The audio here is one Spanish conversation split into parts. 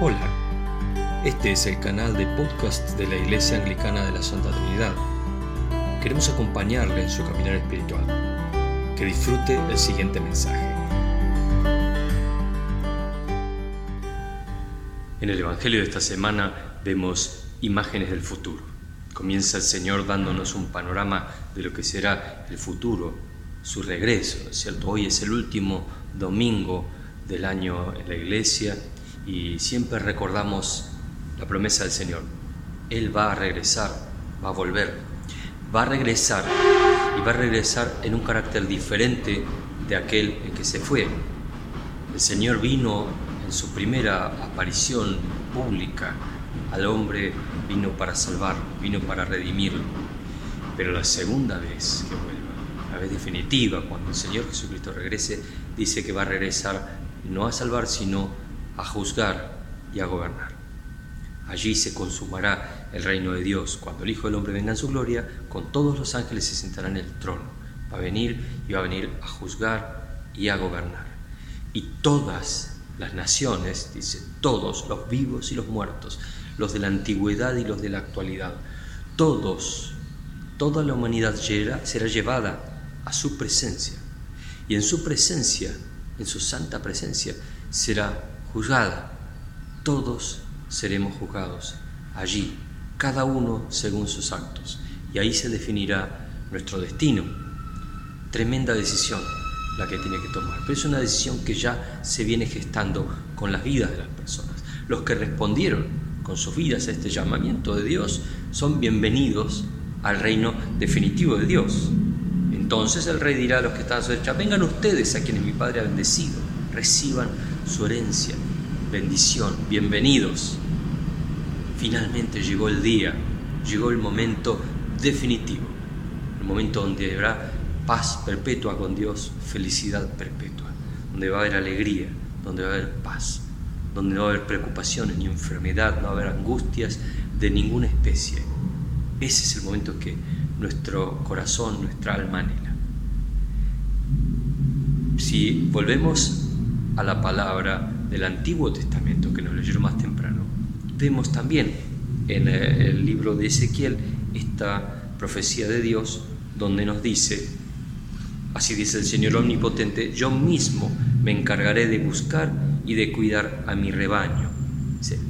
Hola, este es el canal de podcast de la Iglesia Anglicana de la Santa Trinidad. Queremos acompañarle en su caminar espiritual. Que disfrute el siguiente mensaje. En el Evangelio de esta semana vemos imágenes del futuro. Comienza el Señor dándonos un panorama de lo que será el futuro, su regreso, ¿no es cierto? Hoy es el último domingo del año en la iglesia y siempre recordamos la promesa del Señor. Él va a regresar, va a volver, va a regresar y va a regresar en un carácter diferente de aquel en que se fue. El Señor vino en su primera aparición pública al hombre, vino para salvarlo, vino para redimirlo. Pero la segunda vez que vuelva, la vez definitiva, cuando el Señor Jesucristo regrese, dice que va a regresar no a salvar, sino a juzgar y a gobernar. Allí se consumará el reino de Dios. Cuando el Hijo del Hombre venga en su gloria, con todos los ángeles se sentará en el trono. Va a venir y va a venir a juzgar y a gobernar. Y todas las naciones, dice, todos, los vivos y los muertos, los de la antigüedad y los de la actualidad, todos, toda la humanidad será llevada a su presencia. Y en su presencia, en su santa presencia, será juzgada. Todos seremos juzgados allí, cada uno según sus actos. Y ahí se definirá nuestro destino. Tremenda decisión la que tiene que tomar. Pero es una decisión que ya se viene gestando con las vidas de las personas. Los que respondieron con sus vidas a este llamamiento de Dios son bienvenidos al reino definitivo de Dios. Entonces el rey dirá a los que están a su derecha, vengan ustedes a quienes mi Padre ha bendecido, reciban su herencia, bendición, bienvenidos. Finalmente llegó el día, llegó el momento definitivo, el momento donde habrá paz perpetua con Dios, felicidad perpetua, donde va a haber alegría, donde va a haber paz, donde no va a haber preocupaciones ni enfermedad, no va a haber angustias de ninguna especie. Ese es el momento que nuestro corazón, nuestra alma anhela. Si volvemos a la palabra del Antiguo Testamento que nos leyeron más temprano, vemos también en el libro de Ezequiel esta profecía de Dios donde nos dice, así dice el Señor Omnipotente, yo mismo me encargaré de buscar y de cuidar a mi rebaño.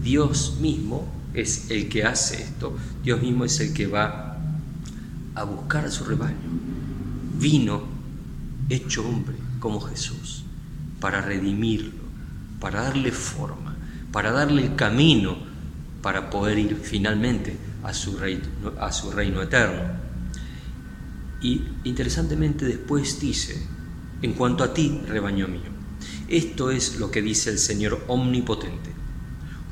Dios mismo es el que hace esto, Dios mismo es el que va a buscar a su rebaño. Vino hecho hombre como Jesús para redimirlo, para darle forma, para darle el camino para poder ir finalmente a su reino, a su reino eterno. Y interesantemente después dice, en cuanto a ti, rebaño mío, esto es lo que dice el Señor omnipotente.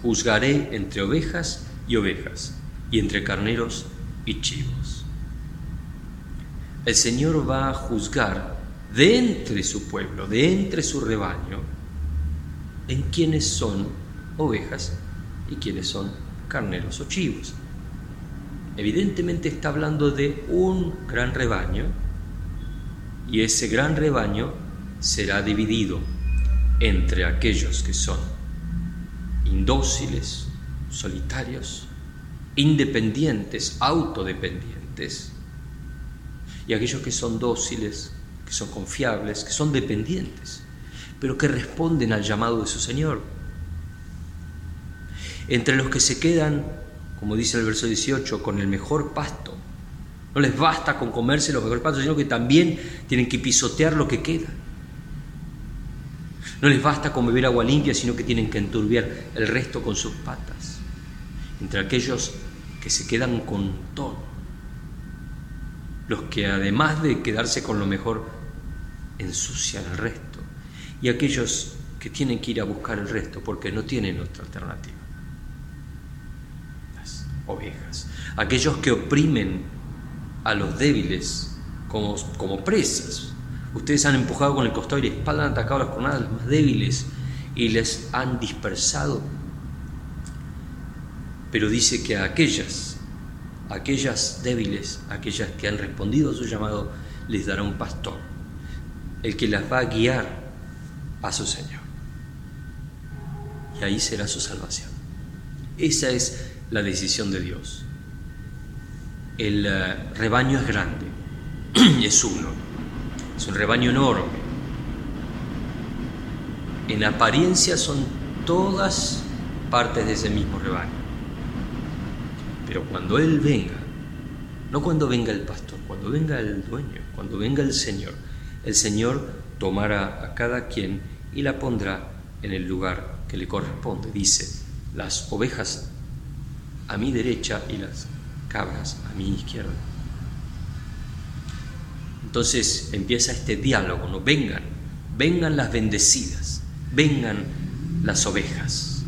Juzgaré entre ovejas y ovejas, y entre carneros y chivos. El Señor va a juzgar de entre su pueblo, de entre su rebaño, en quienes son ovejas y quienes son carneros o chivos. Evidentemente está hablando de un gran rebaño y ese gran rebaño será dividido entre aquellos que son indóciles, solitarios, independientes, autodependientes, y aquellos que son dóciles, que son confiables, que son dependientes, pero que responden al llamado de su Señor. Entre los que se quedan, como dice el verso 18, con el mejor pasto, no les basta con comerse los mejores pastos, sino que también tienen que pisotear lo que queda. No les basta con beber agua limpia, sino que tienen que enturbiar el resto con sus patas. Entre aquellos que se quedan con todo, los que además de quedarse con lo mejor, ensucian el resto, y aquellos que tienen que ir a buscar el resto porque no tienen otra alternativa. Las ovejas, aquellos que oprimen a los débiles como, como presas. Ustedes han empujado con el costado y la espalda, han atacado las jornadas más débiles y les han dispersado. Pero dice que a aquellas, aquellas débiles, aquellas que han respondido a su llamado, les dará un pastor, el que las va a guiar a su Señor. Y ahí será su salvación. Esa es la decisión de Dios. El eh, rebaño es grande, es uno, es un rebaño enorme. En apariencia son todas partes de ese mismo rebaño. Pero cuando Él venga, no cuando venga el pastor, cuando venga el dueño, cuando venga el Señor, el Señor tomará a cada quien y la pondrá en el lugar que le corresponde. Dice, las ovejas a mi derecha y las cabras a mi izquierda. Entonces empieza este diálogo, ¿no? Vengan, vengan las bendecidas, vengan las ovejas.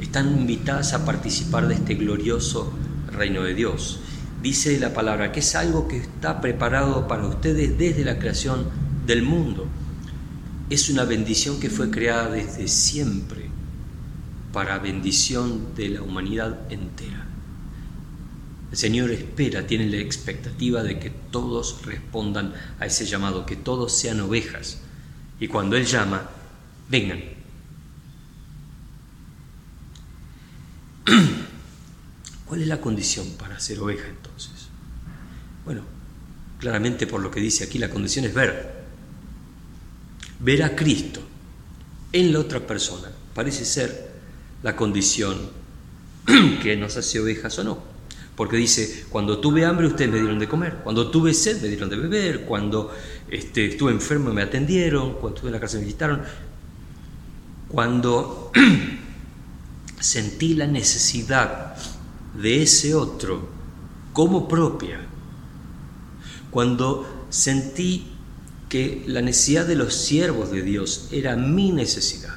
Están invitadas a participar de este glorioso reino de Dios. Dice la palabra que es algo que está preparado para ustedes desde la creación del mundo. Es una bendición que fue creada desde siempre para bendición de la humanidad entera. El Señor espera, tiene la expectativa de que todos respondan a ese llamado, que todos sean ovejas. Y cuando Él llama, vengan. ¿Cuál es la condición para ser oveja entonces? Bueno, claramente por lo que dice aquí, la condición es ver. Ver a Cristo en la otra persona. Parece ser la condición que nos hace ovejas o no. Porque dice, cuando tuve hambre ustedes me dieron de comer, cuando tuve sed me dieron de beber, cuando este, estuve enfermo me atendieron, cuando estuve en la casa me visitaron, cuando sentí la necesidad de ese otro como propia, cuando sentí que la necesidad de los siervos de Dios era mi necesidad,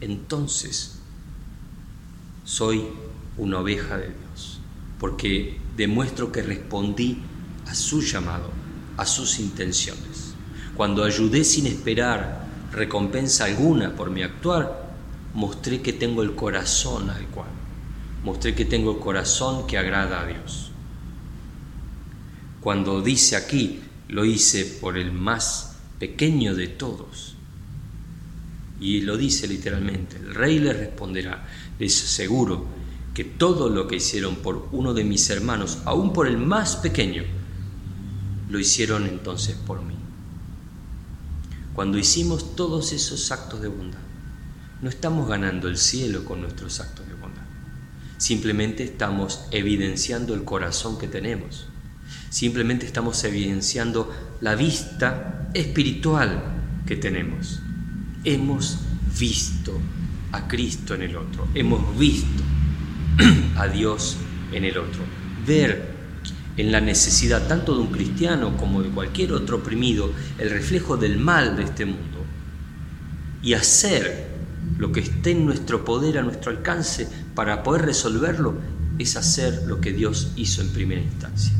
entonces soy una oveja de Dios, porque demuestro que respondí a su llamado, a sus intenciones. Cuando ayudé sin esperar recompensa alguna por mi actuar, mostré que tengo el corazón adecuado, mostré que tengo corazón que agrada a Dios. Cuando dice aquí, lo hice por el más pequeño de todos, y lo dice literalmente, el rey le responderá, les aseguro que todo lo que hicieron por uno de mis hermanos, aún por el más pequeño, lo hicieron entonces por mí. Cuando hicimos todos esos actos de bondad, no estamos ganando el cielo con nuestros actos. Simplemente estamos evidenciando el corazón que tenemos. Simplemente estamos evidenciando la vista espiritual que tenemos hemos visto a Cristo en el otro, hemos visto a Dios en el otro. Ver en la necesidad tanto de un cristiano como de cualquier otro oprimido el reflejo del mal de este mundo y hacer lo que esté en nuestro poder, a nuestro alcance, para poder resolverlo, es hacer lo que Dios hizo en primera instancia.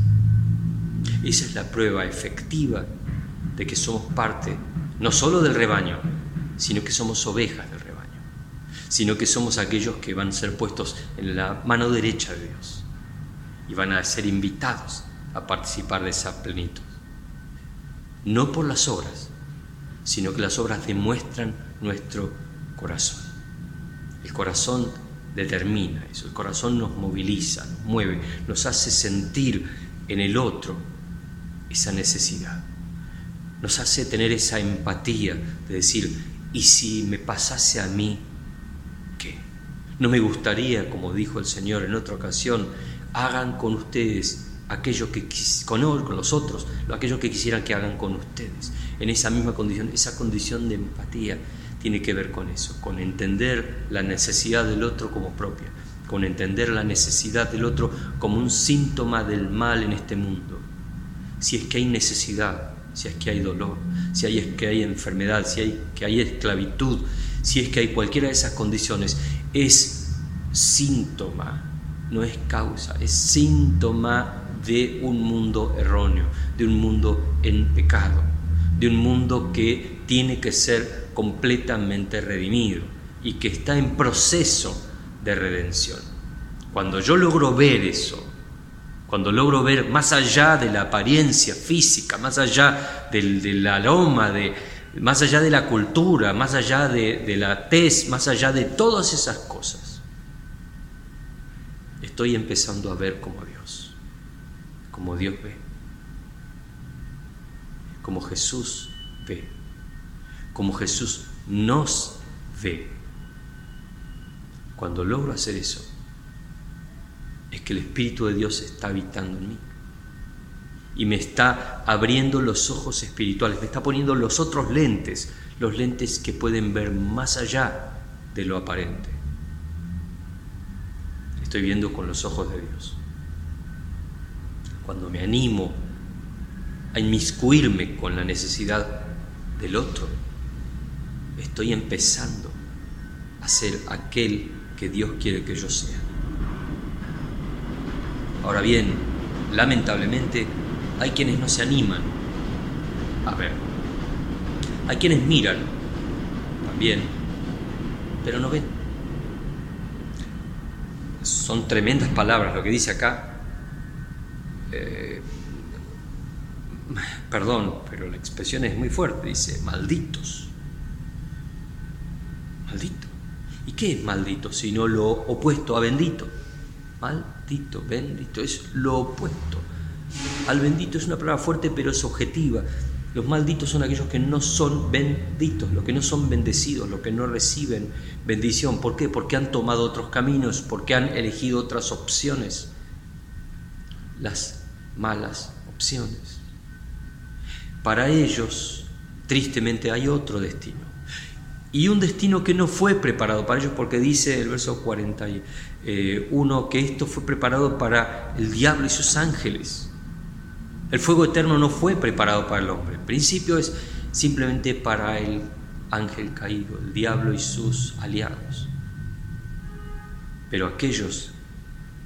Esa es la prueba efectiva de que somos parte no solo del rebaño, sino que somos ovejas del rebaño, sino que somos aquellos que van a ser puestos en la mano derecha de Dios y van a ser invitados a participar de esa plenitud. No por las obras, sino que las obras demuestran nuestro corazón. El corazón determina eso, el corazón nos moviliza, nos mueve, nos hace sentir en el otro esa necesidad, nos hace tener esa empatía de decir, ¿Y si me pasase a mí qué? No me gustaría, como dijo el Señor en otra ocasión, hagan con ustedes aquello que con, los otros, aquello que quisieran que hagan con ustedes. En esa misma condición, esa condición de empatía tiene que ver con eso, con entender la necesidad del otro como propia, con entender la necesidad del otro como un síntoma del mal en este mundo. Si es que hay necesidad, si es que hay dolor, si hay, es que hay enfermedad, si hay que hay esclavitud, si es que hay cualquiera de esas condiciones, es síntoma, no es causa, es síntoma de un mundo erróneo, de un mundo en pecado, de un mundo que tiene que ser completamente redimido y que está en proceso de redención. Cuando yo logro ver eso, cuando logro ver más allá de la apariencia física, más allá del, aroma de, más allá de la cultura, más allá de, de la tez, más allá de todas esas cosas, estoy empezando a ver como Dios, como Dios ve, como Jesús ve, como Jesús nos ve. Cuando logro hacer eso, es que el Espíritu de Dios está habitando en mí y me está abriendo los ojos espirituales, me está poniendo los otros lentes, los lentes que pueden ver más allá de lo aparente. Estoy viendo con los ojos de Dios. Cuando me animo a inmiscuirme con la necesidad del otro, estoy empezando a ser aquel que Dios quiere que yo sea. Ahora bien, lamentablemente, hay quienes no se animan a ver. Hay quienes miran también, pero no ven. Son tremendas palabras lo que dice acá. Eh, perdón, pero la expresión es muy fuerte. Dice, malditos. Maldito. ¿Y qué es maldito? Sino lo opuesto a bendito. Maldito, bendito, es lo opuesto. Al bendito es una palabra fuerte, pero es objetiva. Los malditos son aquellos que no son benditos, los que no son bendecidos, los que no reciben bendición. ¿Por qué? Porque han tomado otros caminos, porque han elegido otras opciones. Las malas opciones. Para ellos, tristemente, hay otro destino. Y un destino que no fue preparado para ellos, porque dice el verso 41 que esto fue preparado para el diablo y sus ángeles. El fuego eterno no fue preparado para el hombre. El principio es simplemente para el ángel caído, el diablo y sus aliados. Pero aquellos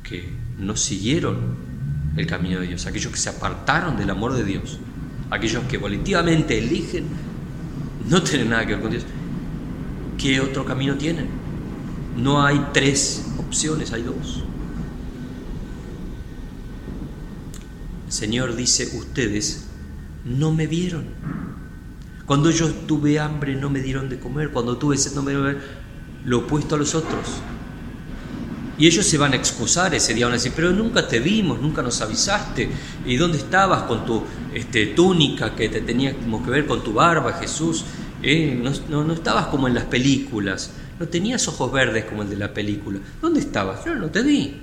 que no siguieron el camino de Dios, aquellos que se apartaron del amor de Dios, aquellos que volitivamente eligen no tener nada que ver con Dios, ¿qué otro camino tienen? No hay tres opciones, hay dos. Señor dice, ustedes no me vieron. Cuando yo tuve hambre no me dieron de comer, cuando tuve sed no me dieron de comer, lo opuesto a los otros. Y ellos se van a excusar ese día, van a decir, pero nunca te vimos, nunca nos avisaste. ¿Y dónde estabas con tu este, túnica que te teníamos que ver con tu barba, Jesús? Eh, no, no, estabas como en las películas, no tenías ojos verdes como el de la película. ¿Dónde estabas? Yo no te vi.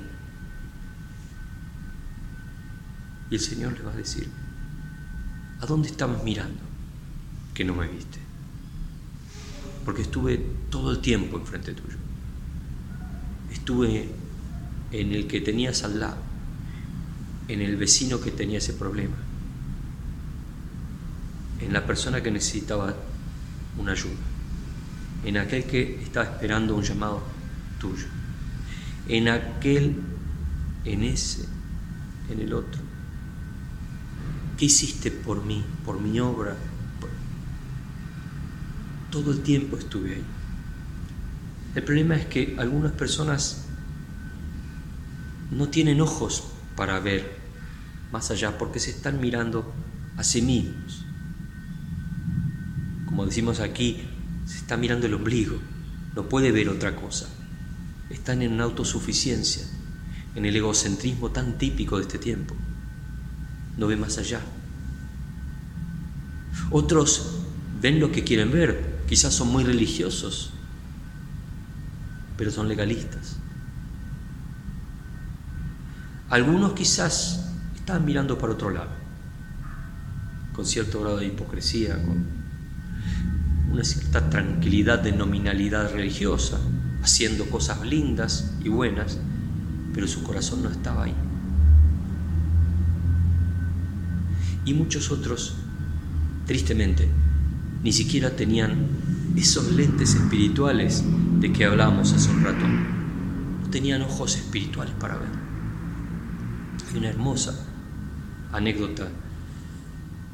Y el Señor le va a decir, ¿a dónde estabas mirando que no me viste? Porque estuve todo el tiempo enfrente tuyo. Estuve en el que tenías al lado, en el vecino que tenía ese problema, en la persona que necesitaba una ayuda, en aquel que estaba esperando un llamado tuyo, en aquel, en ese, en el otro ¿Qué hiciste por mí, por mi obra? Todo el tiempo estuve ahí. El problema es que algunas personas no tienen ojos para ver más allá porque se están mirando a sí mismos. Como decimos aquí, se está mirando el ombligo, no puede ver otra cosa. Están en una autosuficiencia, en el egocentrismo tan típico de este tiempo no ve más allá. Otros ven lo que quieren ver, quizás son muy religiosos, pero son legalistas. Algunos quizás están mirando para otro lado, con cierto grado de hipocresía, con una cierta tranquilidad de nominalidad religiosa, haciendo cosas lindas y buenas, pero su corazón no estaba ahí. y muchos otros, tristemente, ni siquiera tenían esos lentes espirituales de que hablábamos hace un rato. No tenían ojos espirituales para ver. Hay una hermosa anécdota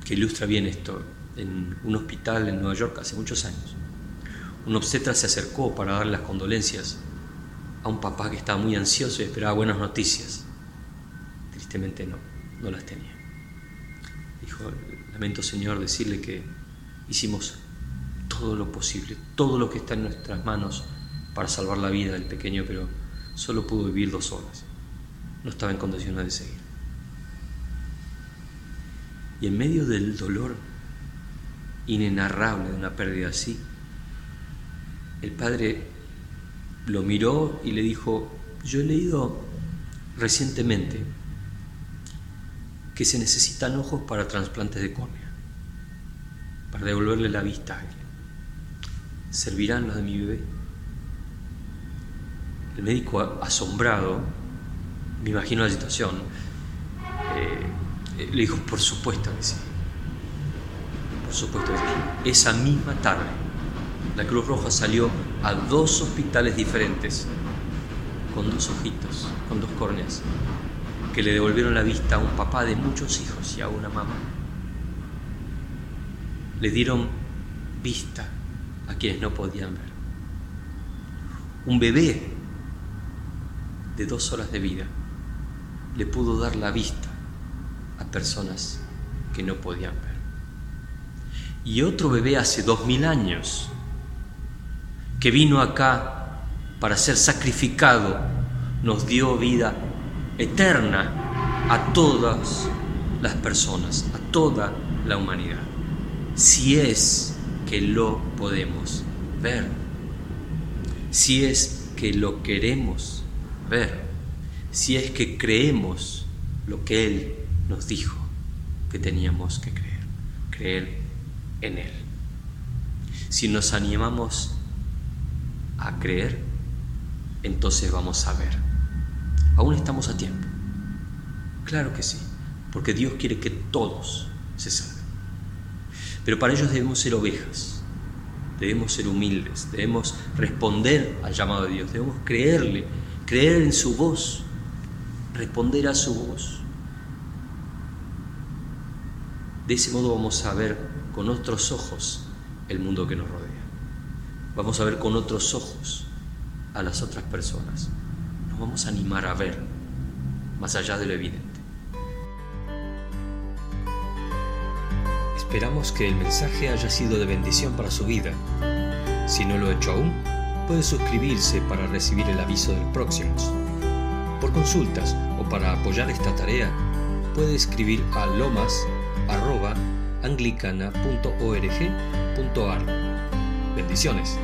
que ilustra bien esto. En un hospital en Nueva York hace muchos años, un obstetra se acercó para dar las condolencias a un papá que estaba muy ansioso y esperaba buenas noticias. Tristemente no, no las tenía. Dijo, lamento Señor decirle que hicimos todo lo posible, todo lo que está en nuestras manos para salvar la vida del pequeño, pero solo pudo vivir dos horas. No estaba en condiciones de seguir. Y en medio del dolor inenarrable de una pérdida así, el padre lo miró y le dijo, yo he leído recientemente que se necesitan ojos para trasplantes de córnea, para devolverle la vista a alguien. ¿Servirán los de mi bebé? El médico asombrado, me imagino la situación, eh, le dijo, por supuesto que sí. Por supuesto. Esa misma tarde, la Cruz Roja salió a dos hospitales diferentes, con dos ojitos, con dos córneas, que le devolvieron la vista a un papá de muchos hijos y a una mamá. Le dieron vista a quienes no podían ver. Un bebé de dos horas de vida le pudo dar la vista a personas que no podían ver. Y otro bebé hace dos mil años que vino acá para ser sacrificado nos dio vida eterna a todas las personas, a toda la humanidad. Si es que lo podemos ver, si es que lo queremos ver. Si es que creemos lo que Él nos dijo que teníamos que creer, creer en Él. Si nos animamos a creer, entonces vamos a ver. Aún estamos a tiempo. Claro que sí, porque Dios quiere que todos se salven. Pero para ellos debemos ser ovejas, debemos ser humildes, debemos responder al llamado de Dios, debemos creerle creer en su voz, responder a su voz. De ese modo vamos a ver con otros ojos el mundo que nos rodea. Vamos a ver con otros ojos a las otras personas. Nos vamos a animar a ver más allá de lo evidente. Esperamos que el mensaje haya sido de bendición para su vida. Si no lo ha hecho aún, puede suscribirse para recibir el aviso de los próximos. Por consultas o para apoyar esta tarea, puede escribir a lomas.anglicana.org.ar. Bendiciones.